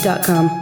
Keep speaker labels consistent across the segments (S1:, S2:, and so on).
S1: ibizaglobalradio.com.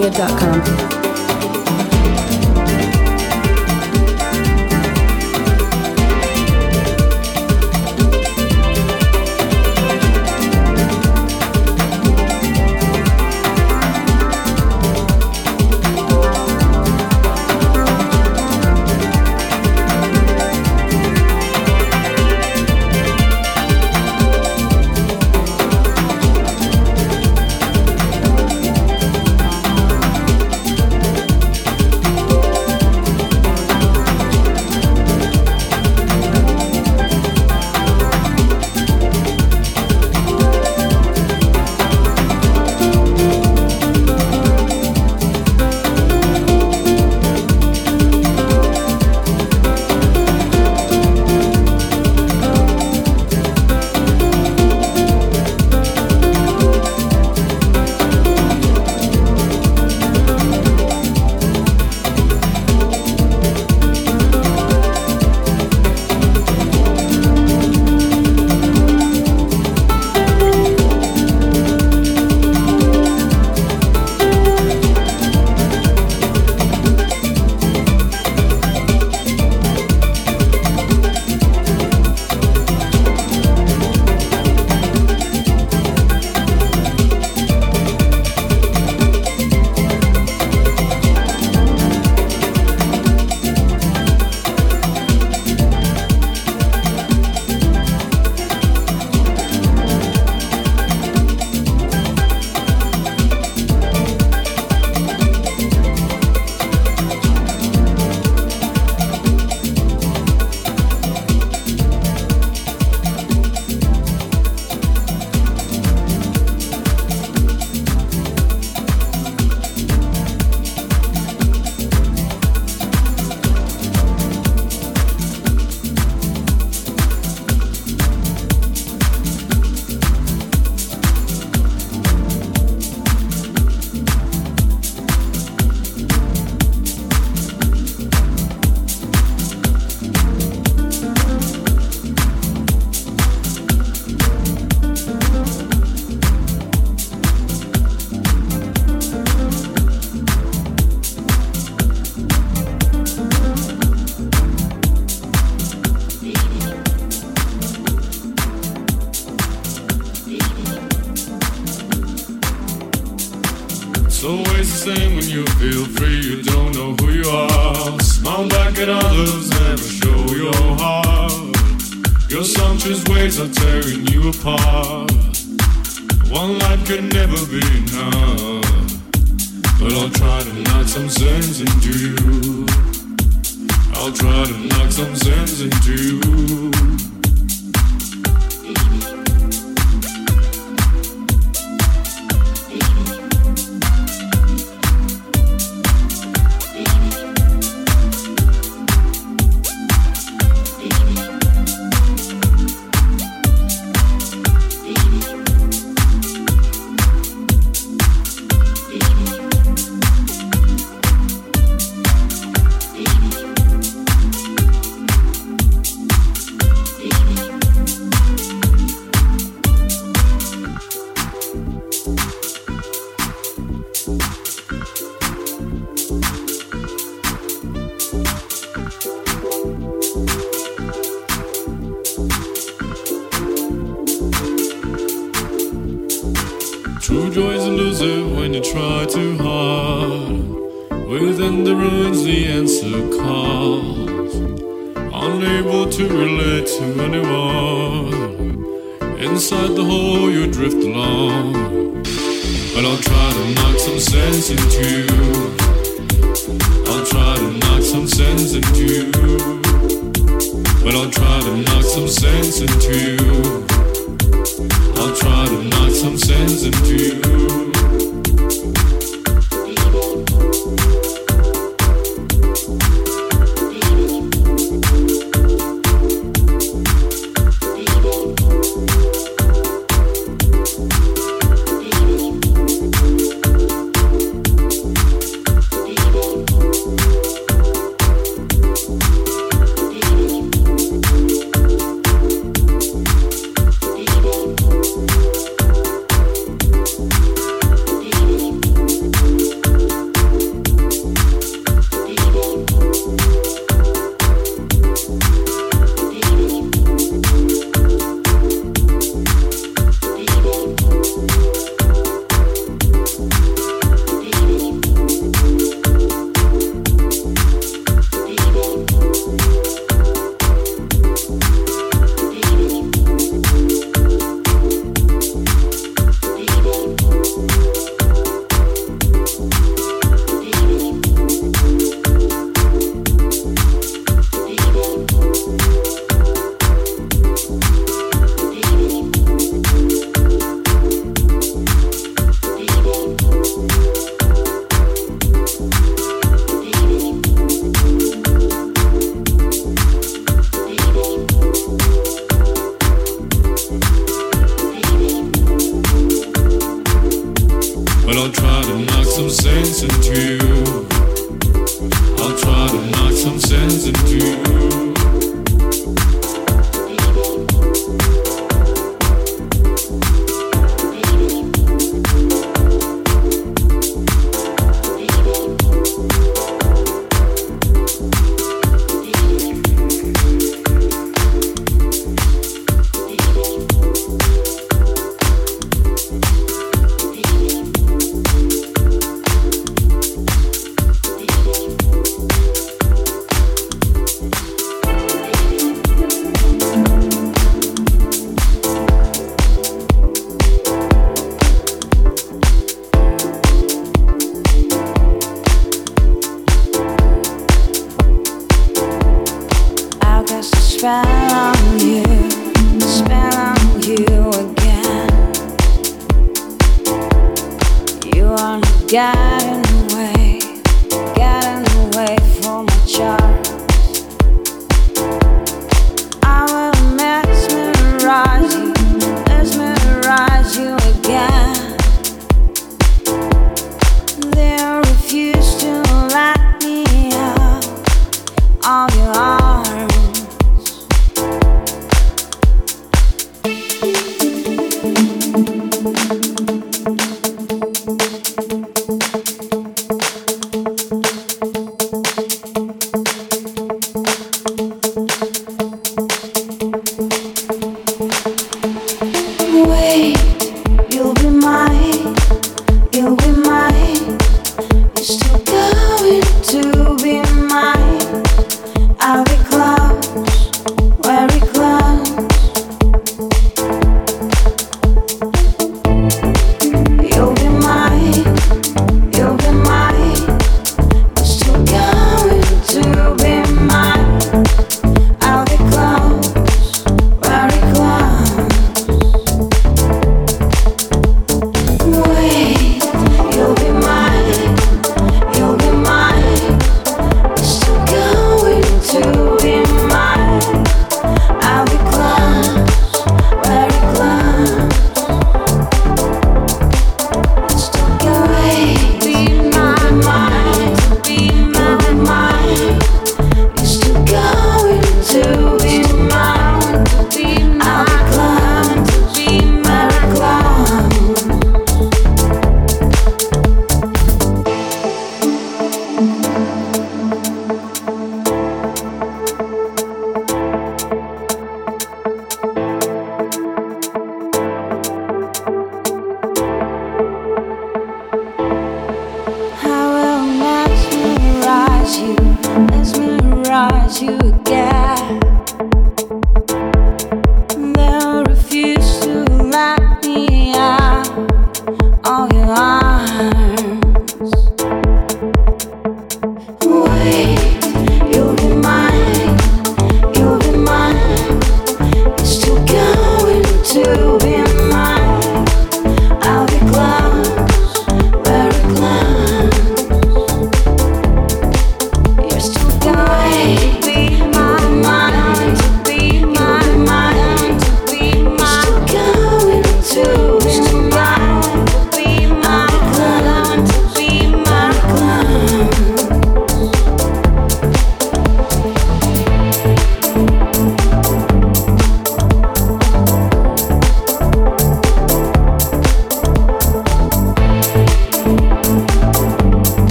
S2: ibizaglobalradio.com.